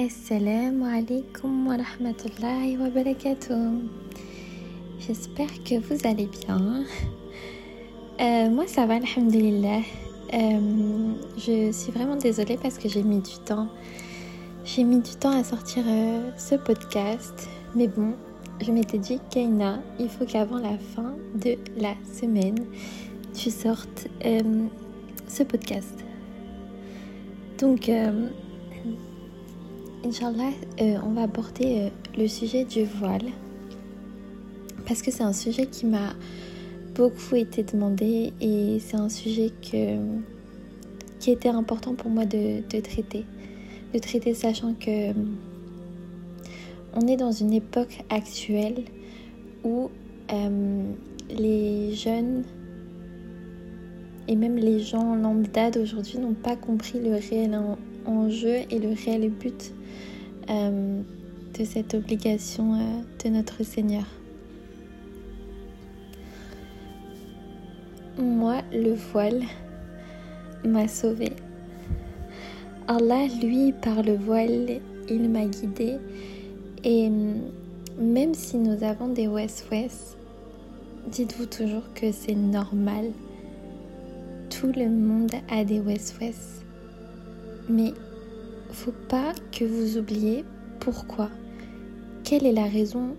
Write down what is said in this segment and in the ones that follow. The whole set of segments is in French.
Assalamu alaikum wa rahmatullahi wa barakatuh. J'espère que vous allez bien. Euh, moi ça va, alhamdulillah. Euh, je suis vraiment désolée parce que j'ai mis du temps. J'ai mis du temps à sortir euh, ce podcast. Mais bon, je m'étais dit, Kaina, il faut qu'avant la fin de la semaine, tu sortes ce podcast. Donc, Inch'Allah, euh, on va aborder euh, le sujet du voile parce que c'est un sujet qui m'a beaucoup été demandé et c'est un sujet qui était important pour moi de, traiter. De traiter sachant que on est dans une époque actuelle où euh, les jeunes et même les gens lambda d'aujourd'hui n'ont pas compris le réel enjeu et le réel but euh, de cette obligation euh, de notre Seigneur. Moi, le voile m'a sauvé. Allah, lui, par le voile, il m'a guidé. Et même si nous avons des west-west, dites-vous toujours que c'est normal. Tout le monde a des west-west. Mais faut pas que vous oubliez pourquoi. Quelle est la raison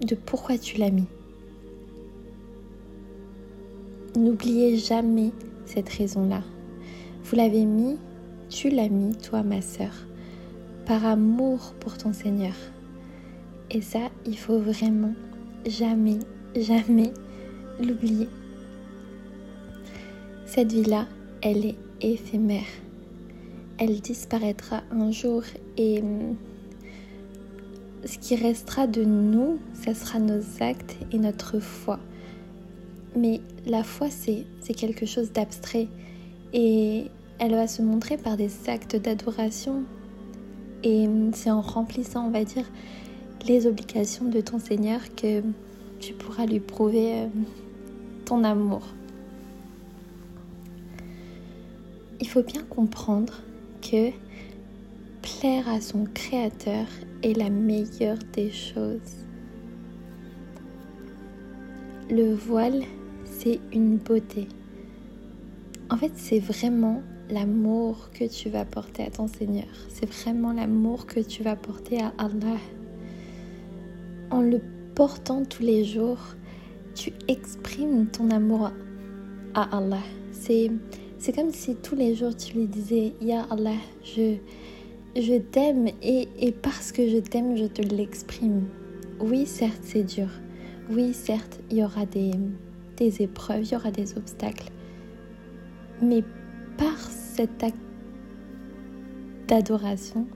de pourquoi tu l'as mis? N'oubliez jamais cette raison-là. Vous l'avez mis, tu l'as mis, toi ma sœur, par amour pour ton Seigneur. Et ça, il faut vraiment jamais, jamais l'oublier. Cette vie-là, elle est éphémère elle disparaîtra un jour et hum, ce qui restera de nous, ce sera nos actes et notre foi. Mais la foi, c'est quelque chose d'abstrait et elle va se montrer par des actes d'adoration. Et hum, c'est en remplissant, on va dire, les obligations de ton Seigneur que tu pourras lui prouver hum, ton amour. Il faut bien comprendre que plaire à son créateur est la meilleure des choses. Le voile, c'est une beauté. En fait, c'est vraiment l'amour que tu vas porter à ton Seigneur. C'est vraiment l'amour que tu vas porter à Allah. En le portant tous les jours, tu exprimes ton amour à Allah. C'est c'est comme si tous les jours tu lui disais, Ya Allah, je, je t'aime et, parce que je t'aime, je te l'exprime. Oui, certes, c'est dur. Oui, certes, il y aura des, des épreuves, il y aura des obstacles. Mais par cet acte d'adoration,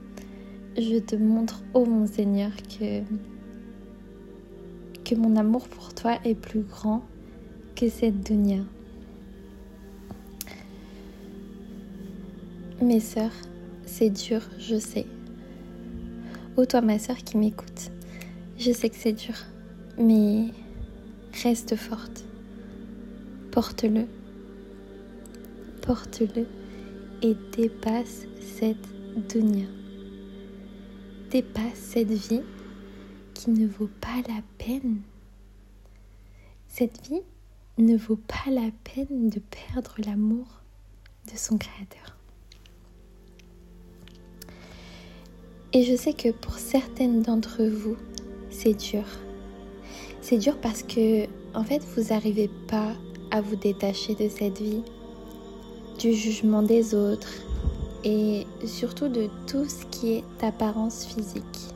je te montre, ô mon Seigneur, que, que mon amour pour toi est plus grand que cette dunya. Mes sœurs, c'est dur, je sais. Ô toi ma sœur qui m'écoute, je sais que c'est dur, mais reste forte. Porte-le. Porte-le et dépasse cette dunya. Dépasse cette vie qui ne vaut pas la peine. Cette vie ne vaut pas la peine de perdre l'amour de son Créateur. Et je sais que pour certaines d'entre vous, c'est dur. C'est dur parce que, en fait, vous n'arrivez pas à vous détacher de cette vie, du jugement des autres et surtout de tout ce qui est apparence physique.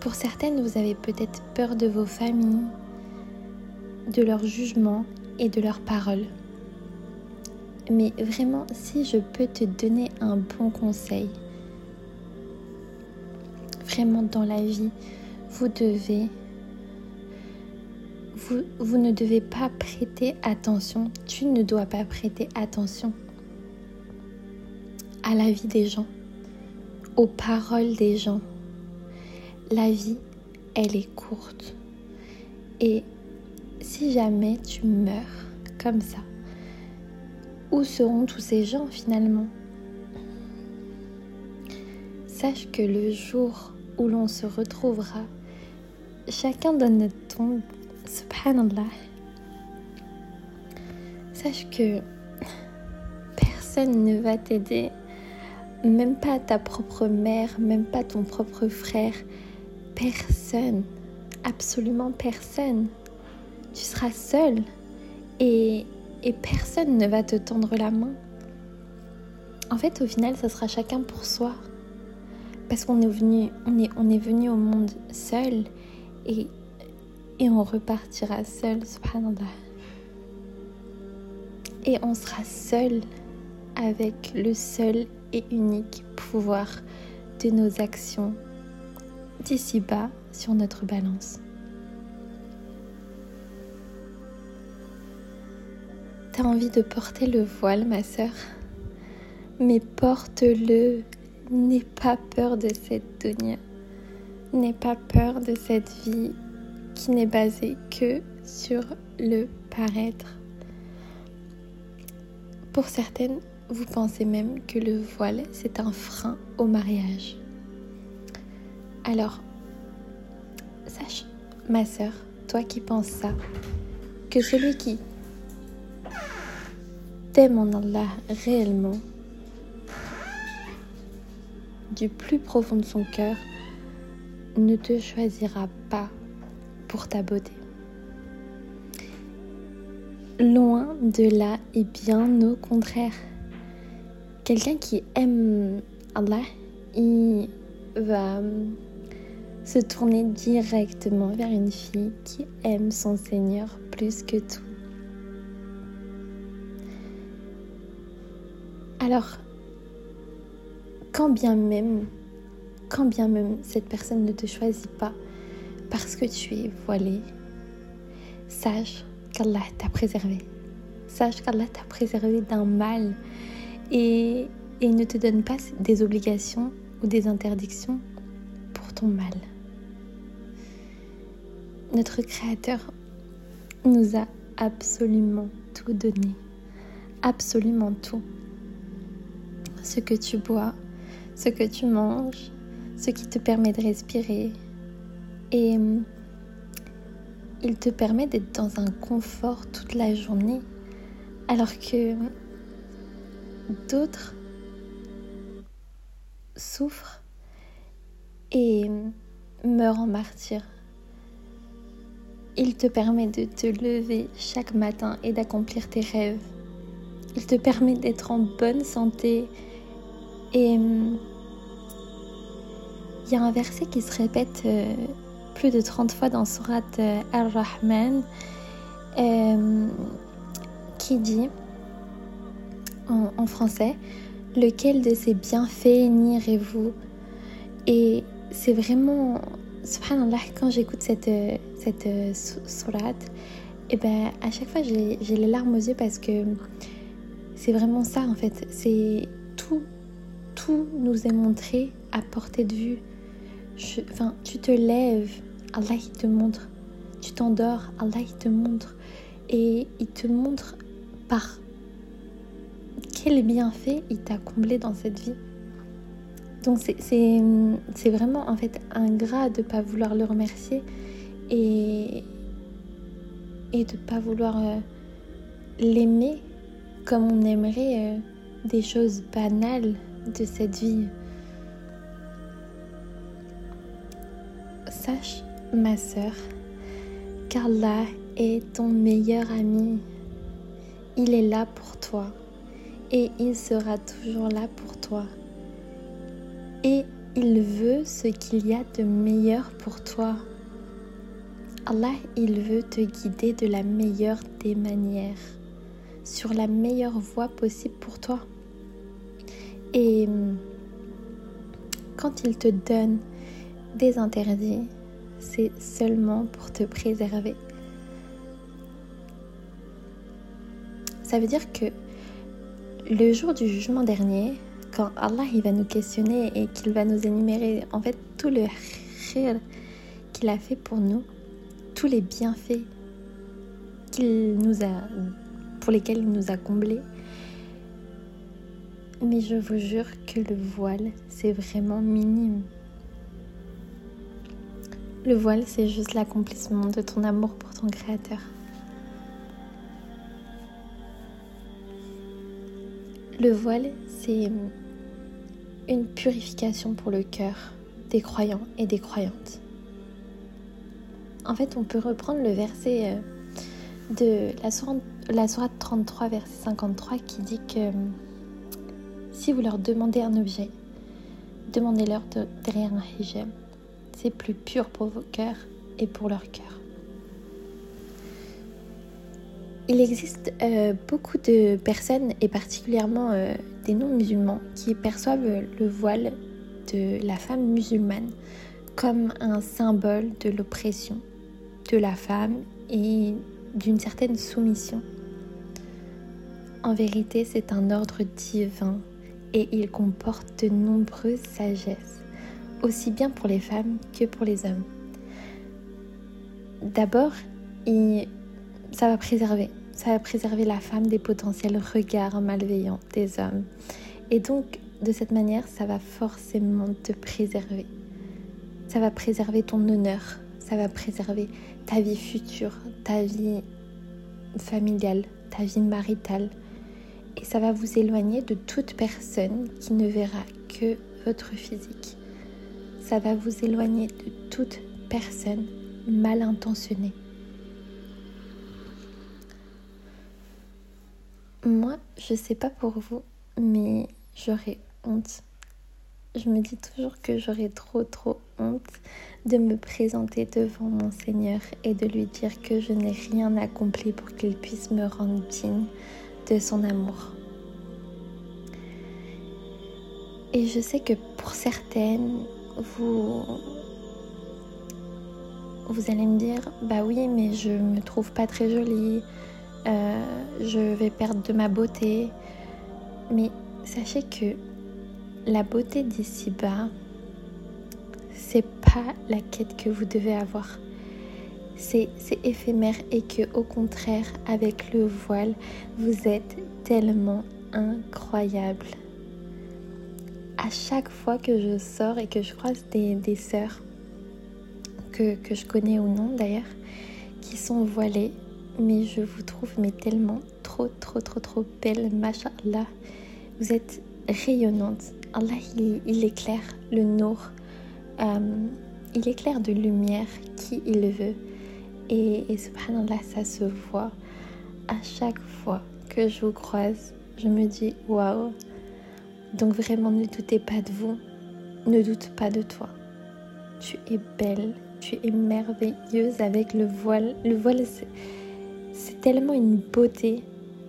Pour certaines, vous avez peut-être peur de vos familles, de leur jugement et de leurs paroles. Mais vraiment, si je peux te donner un bon conseil, vraiment dans la vie, vous devez, vous, ne devez pas prêter attention, tu ne dois pas prêter attention à la vie des gens, aux paroles des gens. La vie, elle est courte. Et si jamais tu meurs comme ça, où seront tous ces gens finalement? Sache que le jour où l'on se retrouvera, chacun dans notre tombe, subhanallah, sache que personne ne va t'aider, même pas ta propre mère, même pas ton propre frère, personne, absolument personne. Tu seras seul et, et personne ne va te tendre la main. En fait, au final, ça sera chacun pour soi. Parce qu'on est venu, on est, venu au monde seul et, et on repartira seul, subhanallah. Et on sera seul avec le seul et unique pouvoir de nos actions d'ici bas sur notre balance. T'as envie de porter le voile, ma sœur mais porte-le. N'aie pas peur de cette dunya. N'aie pas peur de cette vie qui n'est basée que sur le paraître. Pour certaines, vous pensez même que le voile, c'est un frein au mariage. Alors, sache, ma sœur, toi qui penses ça, que celui qui t'aime en Allah réellement, du plus profond de son cœur, ne te choisira pas pour ta beauté. Loin de là et bien au contraire. Quelqu'un qui aime Allah, il va se tourner directement vers une fille qui aime son Seigneur plus que tout. Alors, quand bien même, quand bien même cette personne ne te choisit pas parce que tu es voilé, sache qu'Allah t'a préservé. Sache qu'Allah t'a préservé d'un mal et, et ne te donne pas des obligations ou des interdictions pour ton mal. Notre Créateur nous a absolument tout donné. Absolument tout. Ce que tu bois, ce que tu manges, ce qui te permet de respirer. Et hum, il te permet d'être dans un confort toute la journée, alors que d'autres souffrent et hum, meurent en martyr. Il te permet de te lever chaque matin et d'accomplir tes rêves. Il te permet d'être en bonne santé et hum, il y a un verset qui se répète euh, plus de 30 fois dans Surat euh, Ar-Rahman euh, qui dit en, français Lequel de ces bienfaits nierez-vous? Et c'est vraiment, subhanallah, quand j'écoute cette, cette surat, et eh ben à chaque fois j'ai les larmes aux yeux parce que c'est vraiment ça en fait. C'est tout tout nous est montré à portée de vue. tu te lèves, Allah te montre. Tu t'endors, Allah te montre. Et il te montre par quel bienfait il t'a comblé dans cette vie. Donc c'est vraiment en fait ingrat de ne pas vouloir le remercier et, et de ne pas vouloir euh, l'aimer comme on aimerait euh, des choses banales de cette vie. Sache, ma sœur, qu'Allah est ton meilleur ami. Il est là pour toi et il sera toujours là pour toi. Et il veut ce qu'il y a de meilleur pour toi. Allah, il veut te guider de la meilleure des manières, sur la meilleure voie possible pour toi. Et quand il te donne des interdits, c'est seulement pour te préserver. Ça veut dire que le jour du jugement dernier, quand Allah va nous questionner et qu'il va nous énumérer en fait tout le khir qu'il a fait pour nous, tous les bienfaits qu'il nous a, pour lesquels il nous a comblés, Mais je vous jure que le voile, c'est vraiment minime. Le voile, c'est juste l'accomplissement de ton amour pour ton Créateur. Le voile, c'est une purification pour le cœur des croyants et des croyantes. En fait, on peut reprendre le verset euh, de la sourate, la 33, verset 53, qui dit que si vous leur demandez un objet, demandez-leur derrière un hijab. C'est plus pur pour vos cœurs et pour leur cœur. Il existe euh, beaucoup de personnes, et particulièrement des non-musulmans, qui perçoivent le voile de la femme musulmane comme un symbole de l'oppression de la femme et d'une certaine soumission. En vérité, c'est un ordre divin et il comporte de nombreuses sagesses, aussi bien pour les femmes que pour les hommes. D'abord, ça va préserver, la femme des potentiels regards malveillants des hommes. Et donc, de cette manière, ça va forcément te préserver. Ça va préserver ton honneur, ça va préserver ta vie future, ta vie familiale, ta vie maritale. Et ça va vous éloigner de toute personne qui ne verra que votre physique. Ça va vous éloigner de toute personne mal intentionnée. Moi, je sais pas pour vous, mais j'aurais honte je me dis toujours que j'aurais trop trop honte de me présenter devant mon Seigneur et de lui dire que je n'ai rien accompli pour qu'il puisse me rendre digne de son amour. Et je sais que pour certaines, vous vous allez me dire bah oui mais je me trouve pas très jolie, euh, je vais perdre de ma beauté. Mais sachez que la beauté d'ici-bas, c'est pas la quête que vous devez avoir. C'est éphémère et que au contraire, avec le voile, vous êtes tellement incroyable. À chaque fois que je sors et que je croise des, sœurs, que, je connais ou non d'ailleurs, qui sont voilées, mais je vous trouve tellement trop trop trop trop belle, machallah. Vous êtes rayonnante Allah, il, éclaire le nour, euh, il éclaire de lumière qui il veut. Et, et subhanallah, ça se voit à chaque fois que je vous croise. Je me dis waouh. Donc vraiment, ne doutez pas de vous, ne doute pas de toi. Tu es belle, tu es merveilleuse avec le voile. Le voile, c'est tellement une beauté,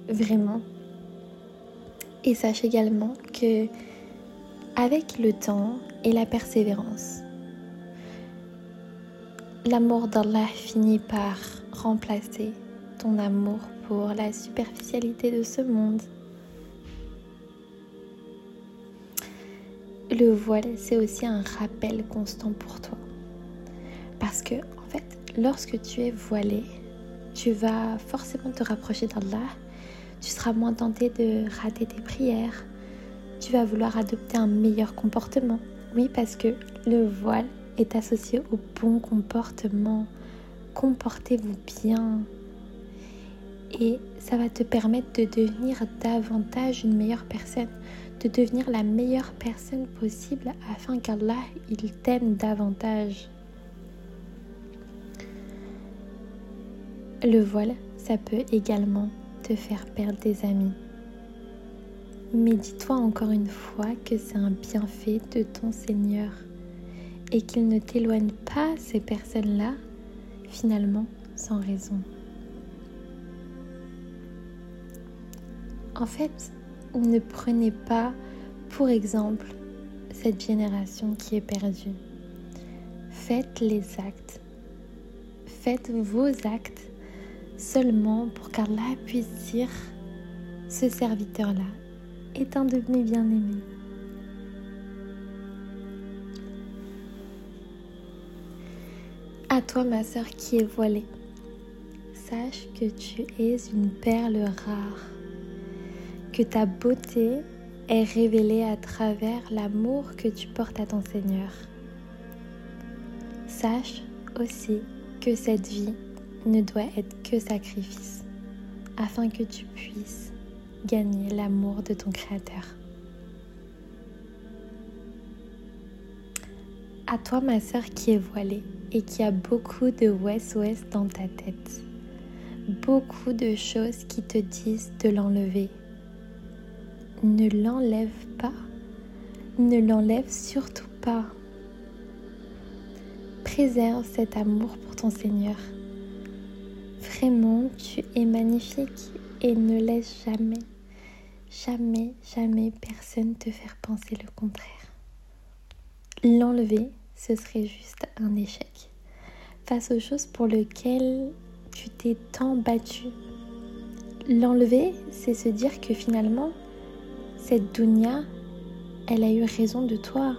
vraiment. Et sache également que avec le temps et la persévérance. L'amour d'Allah finit par remplacer ton amour pour la superficialité de ce monde. Le voile, c'est aussi un rappel constant pour toi. Parce que, en fait, lorsque tu es voilé, tu vas forcément te rapprocher d'Allah. Tu seras moins tenté de rater tes prières, tu vas vouloir adopter un meilleur comportement. Oui, parce que le voile est associé au bon comportement. Comportez-vous bien. Et ça va te permettre de devenir davantage une meilleure personne, de devenir la meilleure personne possible afin qu'Allah, il t'aime davantage. Le voile, ça peut également te faire perdre des amis. Mais dis-toi encore une fois que c'est un bienfait de ton Seigneur et qu'il ne t'éloigne pas ces personnes-là finalement sans raison. En fait, ne prenez pas pour exemple cette génération qui est perdue. Faites les actes. Faites vos actes seulement pour qu'Allah puisse dire ce serviteur-là est un devenu bien-aimé. À toi, ma sœur qui est voilée, sache que tu es une perle rare, que ta beauté est révélée à travers l'amour que tu portes à ton Seigneur. Sache aussi que cette vie ne doit être que sacrifice afin que tu puisses gagner l'amour de ton Créateur. À toi, ma sœur qui est voilée et qui a beaucoup de ouest-ouest dans ta tête, beaucoup de choses qui te disent de l'enlever. Ne l'enlève pas, ne l'enlève surtout pas. Préserve cet amour pour ton Seigneur. Vraiment, tu es magnifique et ne laisse jamais, jamais, jamais personne te faire penser le contraire. L'enlever, ce serait juste un échec face aux choses pour lesquelles tu t'es tant battu. L'enlever, c'est se dire que finalement, cette Dunya, elle a eu raison de toi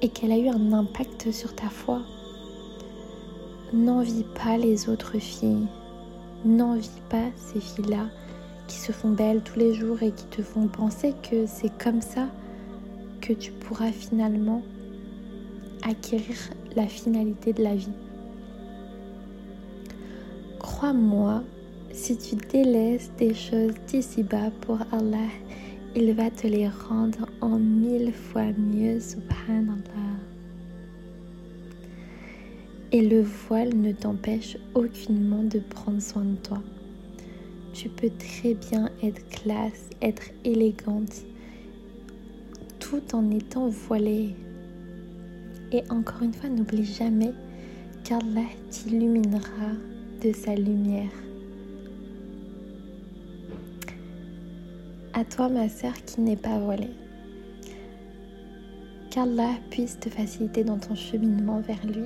et qu'elle a eu un impact sur ta foi. N'envie pas les autres filles. N'envie pas ces filles-là qui se font belles tous les jours et qui te font penser que c'est comme ça que tu pourras finalement acquérir la finalité de la vie. Crois-moi, si tu délaisses des choses d'ici-bas pour Allah, il va te les rendre en mille fois mieux, subhanallah. Et le voile ne t'empêche aucunement de prendre soin de toi. Tu peux très bien être classe, être élégante, en étant voilée. Et encore une fois, n'oublie jamais qu'Allah t'illuminera de sa lumière. À toi, ma sœur qui n'est pas voilée. Qu'Allah puisse te faciliter dans ton cheminement vers lui.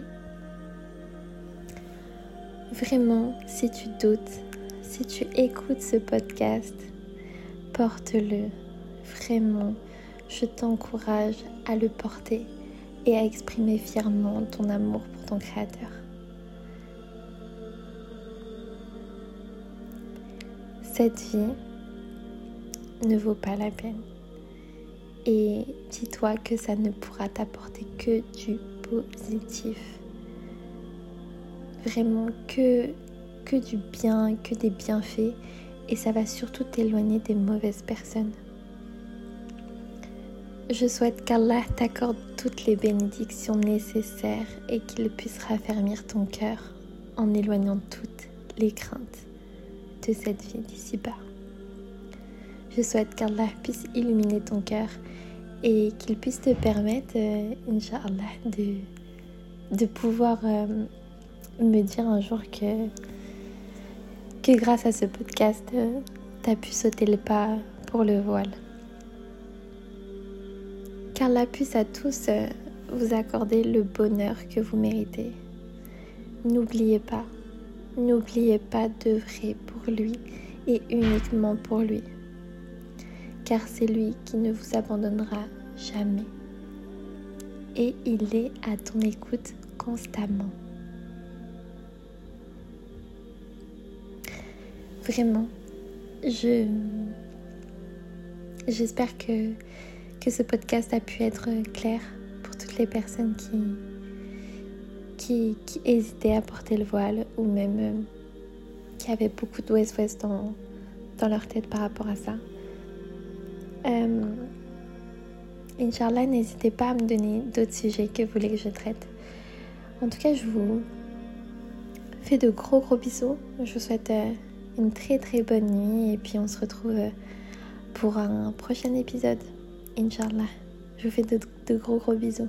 Vraiment, si tu doutes, si tu écoutes ce podcast, porte-le. Vraiment, je t'encourage à le porter et à exprimer fièrement ton amour pour ton Créateur. Cette vie ne vaut pas la peine. Et dis-toi que ça ne pourra t'apporter que du positif. Vraiment que, du bien, que des bienfaits. Et ça va surtout t'éloigner des mauvaises personnes. Je souhaite qu'Allah t'accorde toutes les bénédictions nécessaires et qu'il puisse raffermir ton cœur en éloignant toutes les craintes de cette vie d'ici-bas. Je souhaite qu'Allah puisse illuminer ton cœur et qu'il puisse te permettre, euh, de, pouvoir euh, me dire un jour que, que grâce à ce podcast, euh, tu as pu sauter le pas pour le voile. Qu'Allah puisse à tous vous accorder le bonheur que vous méritez. N'oubliez pas, n'oubliez pas d'œuvrer pour lui et uniquement pour lui car c'est lui qui ne vous abandonnera jamais. Et il est à ton écoute constamment. Vraiment, je j'espère que, que ce podcast a pu être clair pour toutes les personnes qui, qui, hésitaient à porter le voile ou même euh, qui avaient beaucoup de ouest-ouest dans, dans leur tête par rapport à ça. Euh, Inch'Allah, n'hésitez pas à me donner d'autres sujets que vous voulez que je traite. En tout cas, je vous fais de gros gros bisous. Je vous souhaite euh, une très très bonne nuit et puis on se retrouve euh, pour un prochain épisode. Inch'Allah. Je vous fais de gros gros bisous.